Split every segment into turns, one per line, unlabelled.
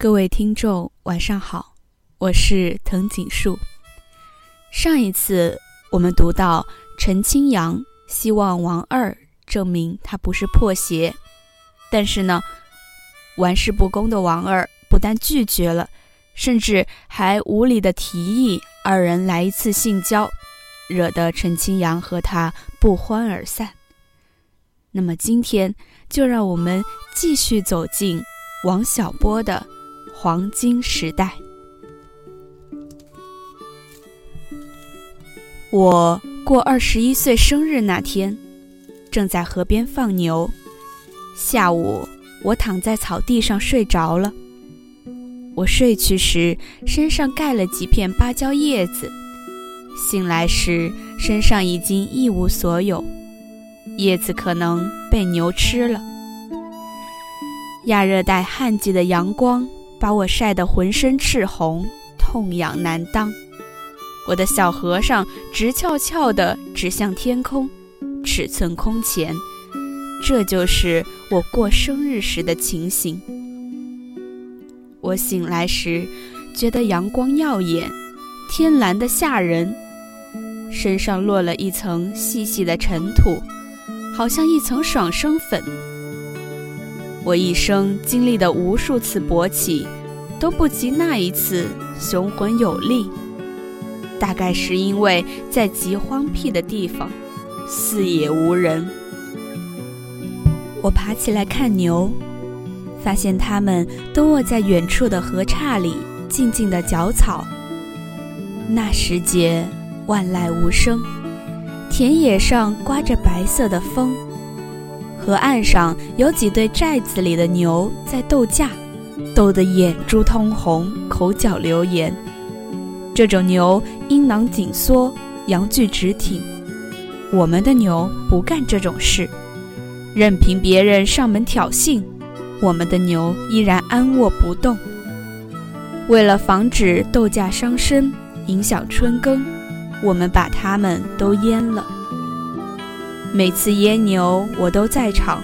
各位听众，晚上好，我是藤井树。上一次我们读到陈清扬希望王二证明他不是破鞋，但是呢，玩世不恭的王二不但拒绝了，甚至还无理的提议二人来一次性交，惹得陈清扬和他不欢而散。那么今天就让我们继续走进王小波的黄金时代。我过二十一岁生日那天，正在河边放牛。下午，我躺在草地上睡着了。我睡去时，身上盖了几片芭蕉叶子；醒来时，身上已经一无所有。叶子可能被牛吃了。亚热带旱季的阳光把我晒得浑身赤红，痛痒难当。我的小和尚直翘翘地指向天空，尺寸空前。这就是我过生日时的情形。我醒来时，觉得阳光耀眼，天蓝得吓人，身上落了一层细细的尘土。好像一层爽身粉。我一生经历的无数次勃起，都不及那一次雄浑有力。大概是因为在极荒僻的地方，四野无人。我爬起来看牛，发现它们都卧在远处的河岔里，静静的嚼草。那时节，万籁无声。田野上刮着白色的风，河岸上有几对寨子里的牛在斗架，斗得眼珠通红，口角流言。这种牛阴囊紧缩，阳具直挺。我们的牛不干这种事，任凭别人上门挑衅，我们的牛依然安卧不动。为了防止斗架伤身，影响春耕。我们把它们都阉了。每次阉牛，我都在场。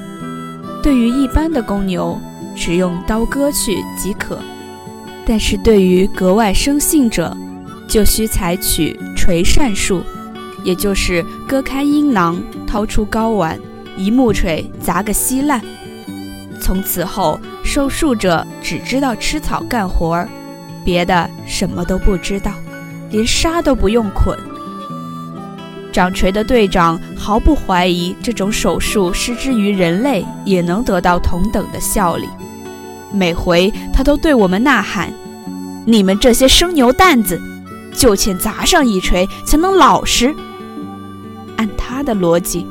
对于一般的公牛，只用刀割去即可；但是对于格外生性者，就需采取锤扇术，也就是割开阴囊，掏出睾丸，一木锤砸个稀烂。从此后，受术者只知道吃草干活儿，别的什么都不知道。连纱都不用捆。掌锤的队长毫不怀疑这种手术施之于人类也能得到同等的效力。每回他都对我们呐喊：“你们这些生牛蛋子，就欠砸上一锤才能老实。”按他的逻辑，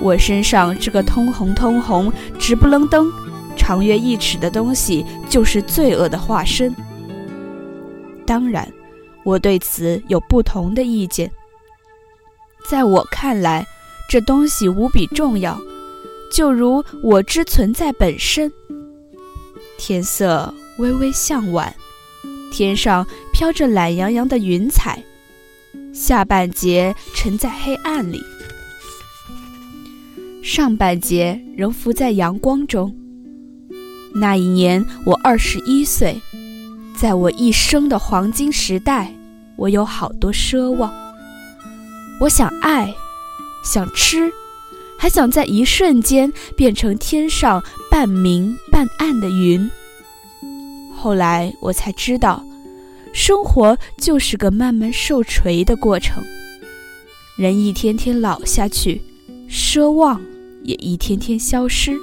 我身上这个通红通红、直不愣登、长约一尺的东西就是罪恶的化身。当然。我对此有不同的意见。在我看来，这东西无比重要，就如我之存在本身。天色微微向晚，天上飘着懒洋洋的云彩，下半截沉在黑暗里，上半截仍浮在阳光中。那一年我二十一岁，在我一生的黄金时代。我有好多奢望，我想爱，想吃，还想在一瞬间变成天上半明半暗的云。后来我才知道，生活就是个慢慢受锤的过程。人一天天老下去，奢望也一天天消失，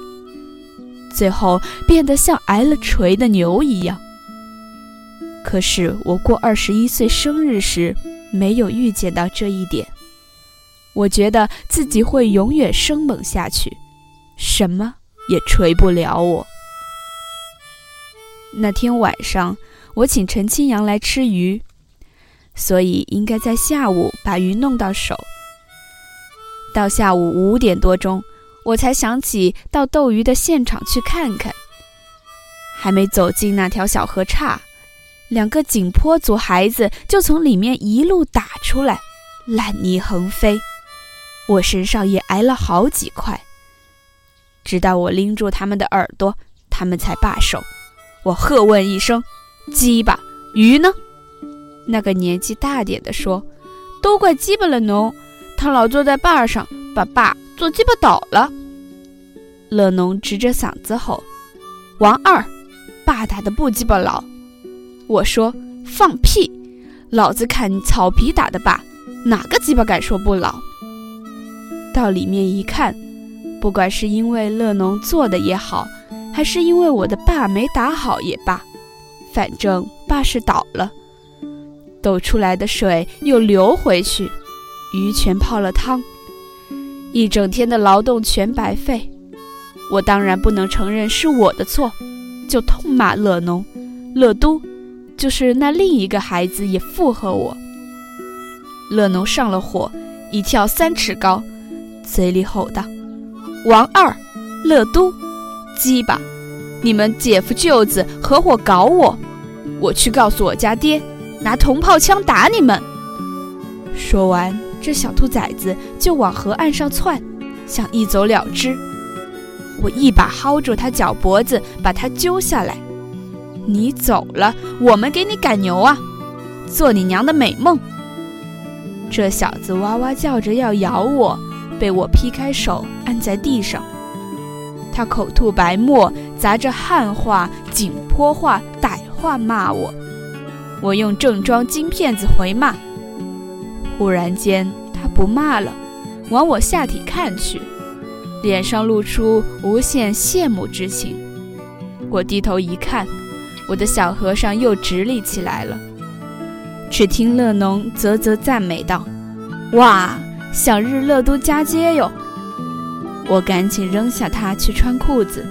最后变得像挨了锤的牛一样。可是我过二十一岁生日时，没有预见到这一点。我觉得自己会永远生猛下去，什么也锤不了我。那天晚上，我请陈清扬来吃鱼，所以应该在下午把鱼弄到手。到下午五点多钟，我才想起到斗鱼的现场去看看。还没走进那条小河岔。两个景颇族孩子就从里面一路打出来，烂泥横飞，我身上也挨了好几块。直到我拎住他们的耳朵，他们才罢手，我喝问一声：“鸡巴，鱼呢？”那个年纪大点的说：“都怪鸡巴了侬，他老坐在坝上，把坝坐鸡巴倒了。”乐农直着嗓子吼：“王二，爸打的不鸡巴老！”我说：“放屁！老子看你草皮打的坝，哪个鸡巴敢说不老？”到里面一看，不管是因为乐农做的也好，还是因为我的爸没打好也罢，反正爸是倒了。抖出来的水又流回去，鱼全泡了汤，一整天的劳动全白费。我当然不能承认是我的错，就痛骂乐农、乐都，就是那另一个孩子也附和我。乐农上了火，一跳三尺高，嘴里吼道：“王二，乐都，鸡巴，你们姐夫舅子合伙搞我，我去告诉我家爹。”拿铜炮枪打你们！说完，这小兔崽子就往河岸上窜，想一走了之。我一把薅住他脚脖子，把他揪下来。你走了，我们给你赶牛啊！做你娘的美梦！这小子哇哇叫着要咬我，被我劈开手，按在地上。他口吐白沫，砸着汉话、景颇话、歹话骂我。我用正装金片子回骂，忽然间他不骂了，往我下体看去，脸上露出无限羡慕之情。我低头一看，我的小和尚又直立起来了。只听乐农啧啧赞美道：“哇，想日乐都加街哟！”我赶紧扔下他去穿裤子。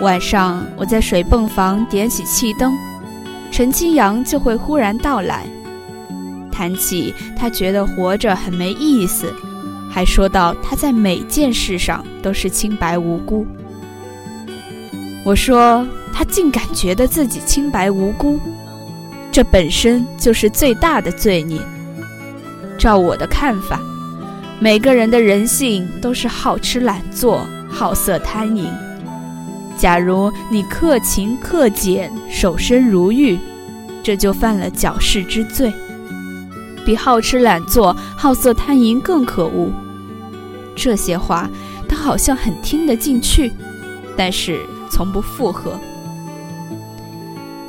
晚上我在水泵房点起气灯。陈清扬就会忽然到来，谈起他觉得活着很没意思，还说到他在每件事上都是清白无辜。我说他竟敢觉得自己清白无辜，这本身就是最大的罪孽。照我的看法，每个人的人性都是好吃懒做、好色贪淫。假如你克勤克俭、守身如玉，这就犯了矫饰之罪，比好吃懒做、好色贪淫更可恶。这些话他好像很听得进去，但是从不附和。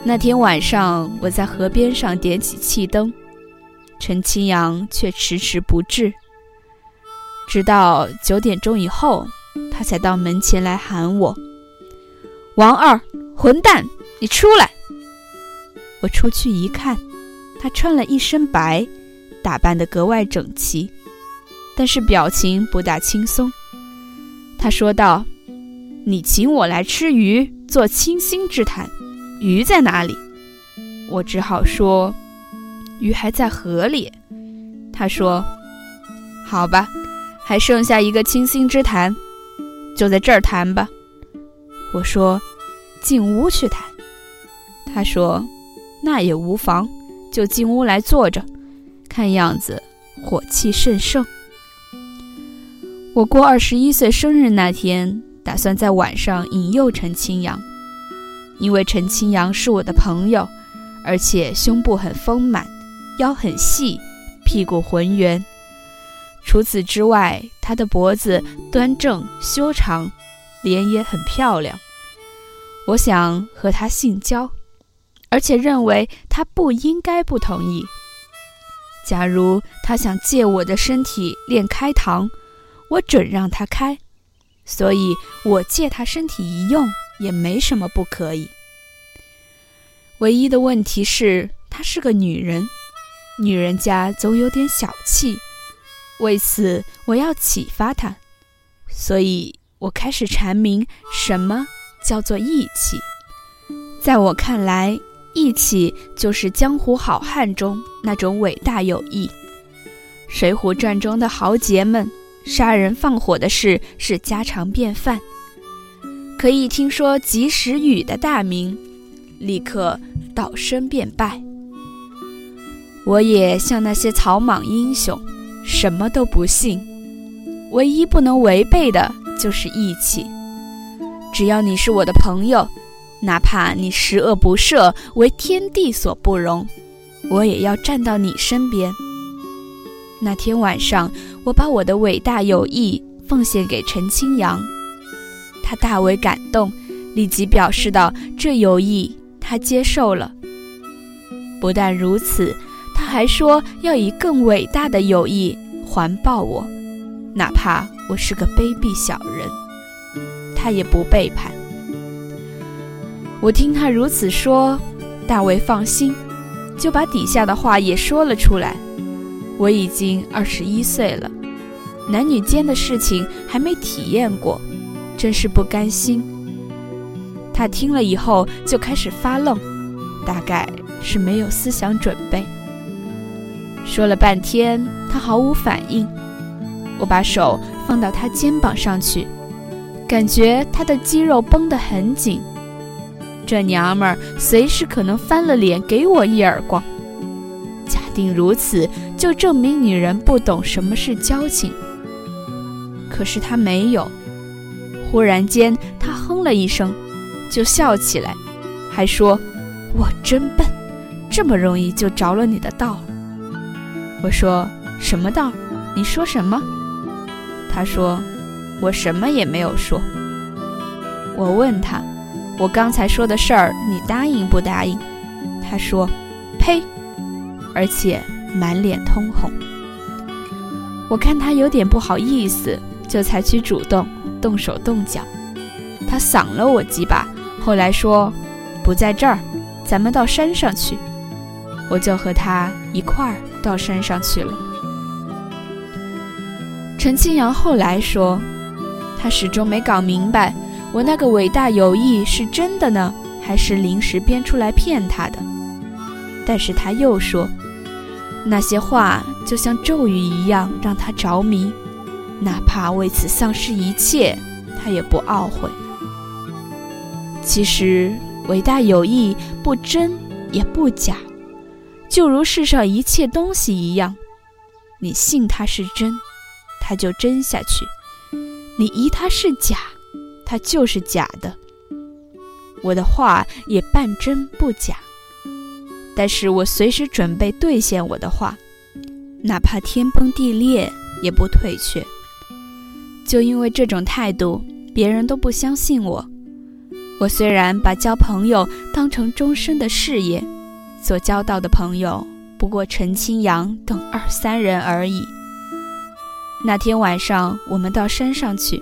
那天晚上，我在河边上点起气灯，陈清扬却迟迟不至，直到九点钟以后，他才到门前来喊我。王二，混蛋，你出来！我出去一看，他穿了一身白，打扮得格外整齐，但是表情不大轻松。他说道：“你请我来吃鱼，做倾心之谈，鱼在哪里？”我只好说：“鱼还在河里。”他说：“好吧，还剩下一个倾心之谈，就在这儿谈吧。”我说。进屋去谈，他说：“那也无妨，就进屋来坐着。看样子火气甚盛。”我过二十一岁生日那天，打算在晚上引诱陈清扬，因为陈清扬是我的朋友，而且胸部很丰满，腰很细，屁股浑圆。除此之外，他的脖子端正修长，脸也很漂亮。我想和他性交，而且认为他不应该不同意。假如他想借我的身体练开膛，我准让他开。所以我借他身体一用也没什么不可以。唯一的问题是，她是个女人，女人家总有点小气。为此，我要启发她，所以我开始阐明什么。叫做义气，在我看来，义气就是江湖好汉中那种伟大友谊。《水浒传》中的豪杰们杀人放火的事是家常便饭，可以听说及时雨的大名，立刻倒身便拜。我也像那些草莽英雄，什么都不信，唯一不能违背的就是义气。只要你是我的朋友，哪怕你十恶不赦，为天地所不容，我也要站到你身边。那天晚上，我把我的伟大友谊奉献给陈清扬，他大为感动，立即表示道：“这友谊他接受了。不但如此，还说要以更伟大的友谊环抱我，哪怕我是个卑鄙小人，他也不背叛。”我听他如此说，大为放心，就把底下的话也说了出来。我已经二十一岁了，男女间的事情还没体验过，真是不甘心。他听了以后就开始发愣，大概是没有思想准备。说了半天，他毫无反应。我把手放到他肩膀上去，感觉他的肌肉绷得很紧。这娘们儿随时可能翻了脸给我一耳光。假定如此，就证明女人不懂什么是交情。可是她没有。忽然间，她哼了一声，就笑起来，还说：“我真笨，这么容易就着了你的道。”我说：“什么道？你说什么？”他说：“我什么也没有说。”我问他。我刚才说的事儿，你答应不答应？他说：“呸！”而且满脸通红。我看他有点不好意思，就采取主动，动手动脚。他搡了我几把，后来说：“不在这儿，咱们到山上去。”我就和他一块儿到山上去了。陈清扬后来说，他始终没搞明白。我那个伟大友谊是真的呢，还是临时编出来骗他的？但是他又说，那些话就像咒语一样让他着迷，哪怕为此丧失一切，他也不懊悔。其实，伟大友谊不真也不假，就如世上一切东西一样，你信它是真，它就真下去；你疑它是假。它就是假的，我的话也半真不假，但是我随时准备兑现我的话，哪怕天崩地裂也不退却。就因为这种态度，别人都不相信我。我虽然把交朋友当成终身的事业，所交到的朋友不过陈清扬等二三人而已。那天晚上，我们到山上去。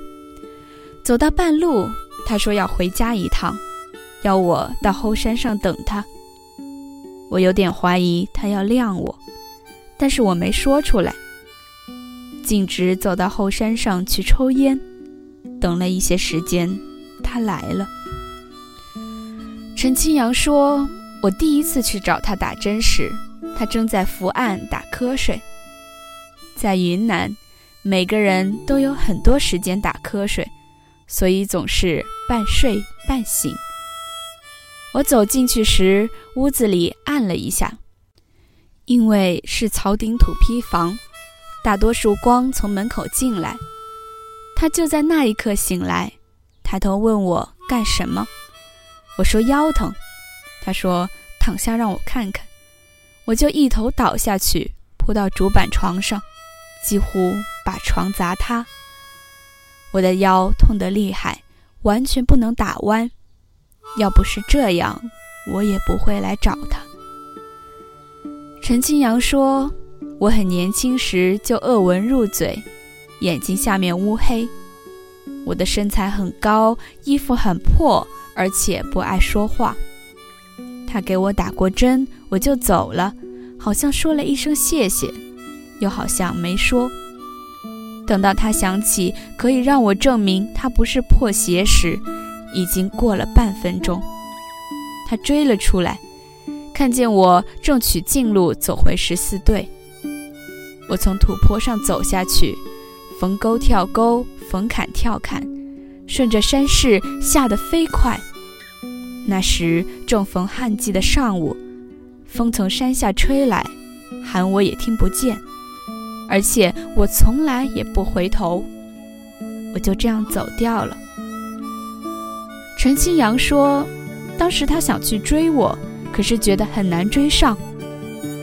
走到半路，他说要回家一趟，要我到后山上等他。我有点怀疑他要晾我，但是我没说出来，径直走到后山上去抽烟。等了一些时间，他来了。陈清扬说，我第一次去找他打针时，他正在伏案打瞌睡。在云南，每个人都有很多时间打瞌睡。所以总是半睡半醒。我走进去时，屋子里暗了一下，因为是草顶土坯房，大多数光从门口进来。他就在那一刻醒来，抬头问我干什么。我说腰疼。他说躺下让我看看。我就一头倒下去，扑到竹板床上，几乎把床砸塌。我的腰痛得厉害，完全不能打弯。要不是这样，我也不会来找他。陈清扬说：“我很年轻时就恶闻入嘴，眼睛下面乌黑。我的身材很高，衣服很破，而且不爱说话。他给我打过针，我就走了，好像说了一声谢谢，又好像没说。”等到他想起可以让我证明他不是破鞋时，已经过了半分钟。他追了出来，看见我正取近路走回十四队。我从土坡上走下去，逢沟跳沟，逢坎跳坎，顺着山势下得飞快。那时正逢旱季的上午，风从山下吹来，喊我也听不见。而且我从来也不回头，我就这样走掉了。陈清扬说：“当时他想去追我，可是觉得很难追上，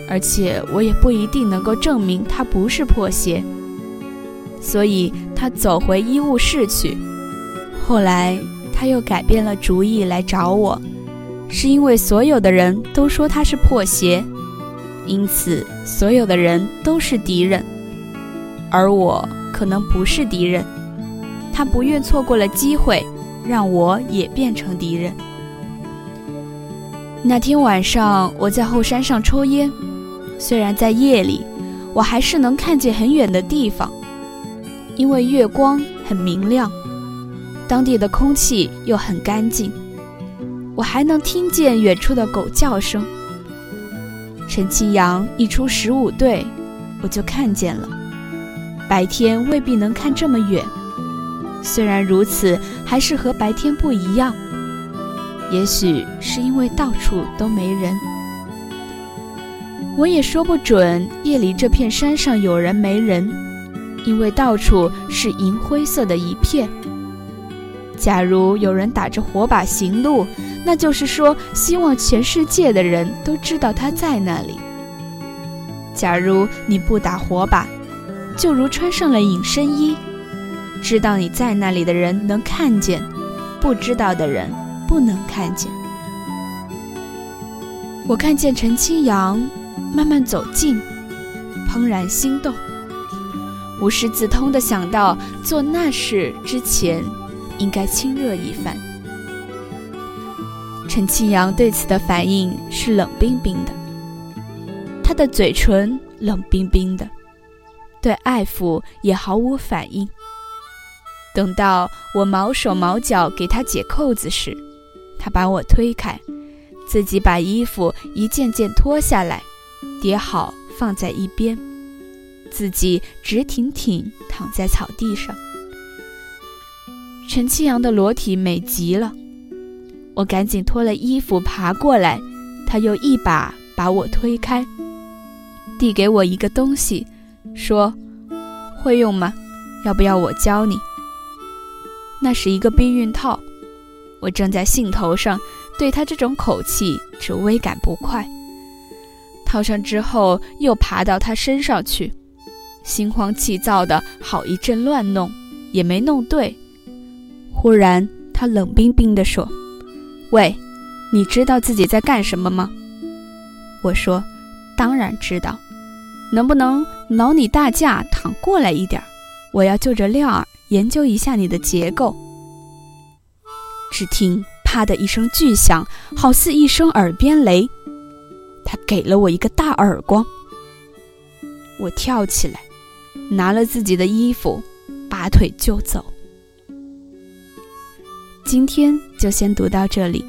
而且我也不一定能够证明他不是破鞋，所以他走回医务室去。后来他又改变了主意来找我，是因为所有的人都说他是破鞋，因此所有的人都是敌人，而我可能不是敌人。他不愿错过了机会，让我也变成敌人。那天晚上，我在后山上抽烟。虽然在夜里，我还是能看见很远的地方，因为月光很明亮，当地的空气又很干净。我还能听见远处的狗叫声。陈清扬一出十五队，我就看见了。白天未必能看这么远，虽然如此，还是和白天不一样。也许是因为到处都没人，我也说不准夜里这片山上有人没人，因为到处是银灰色的一片。假如有人打着火把行路，那就是说希望全世界的人都知道他在那里。假如你不打火把，就如穿上了隐身衣，知道你在那里的人能看见，不知道的人。不能看见。我看见陈清扬慢慢走近，怦然心动，无师自通地想到做那事之前应该亲热一番。陈清扬对此的反应是冷冰冰的，他的嘴唇冷冰冰的，对爱抚也毫无反应。等到我毛手毛脚给他解扣子时，他把我推开，自己把衣服一件件脱下来，叠好放在一边，自己直挺挺躺在草地上。陈清扬的裸体美极了，我赶紧脱了衣服爬过来，他又一把把我推开，递给我一个东西，说：“会用吗？要不要我教你？”那是一个避孕套。我正在兴头上，对他这种口气只微感不快。套上之后，又爬到他身上去，心慌气躁的好一阵乱弄，也没弄对。忽然，他冷冰冰地说：“喂，你知道自己在干什么吗？”我说：“当然知道。能不能挠你大驾躺过来一点？我要就着料儿研究一下你的结构。”只听“啪”的一声巨响，好似一声耳边雷。他给了我一个大耳光。我跳起来，拿了自己的衣服，拔腿就走。今天就先读到这里，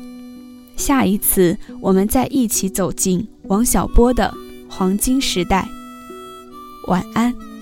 下一次我们再一起走进王小波的黄金时代。晚安。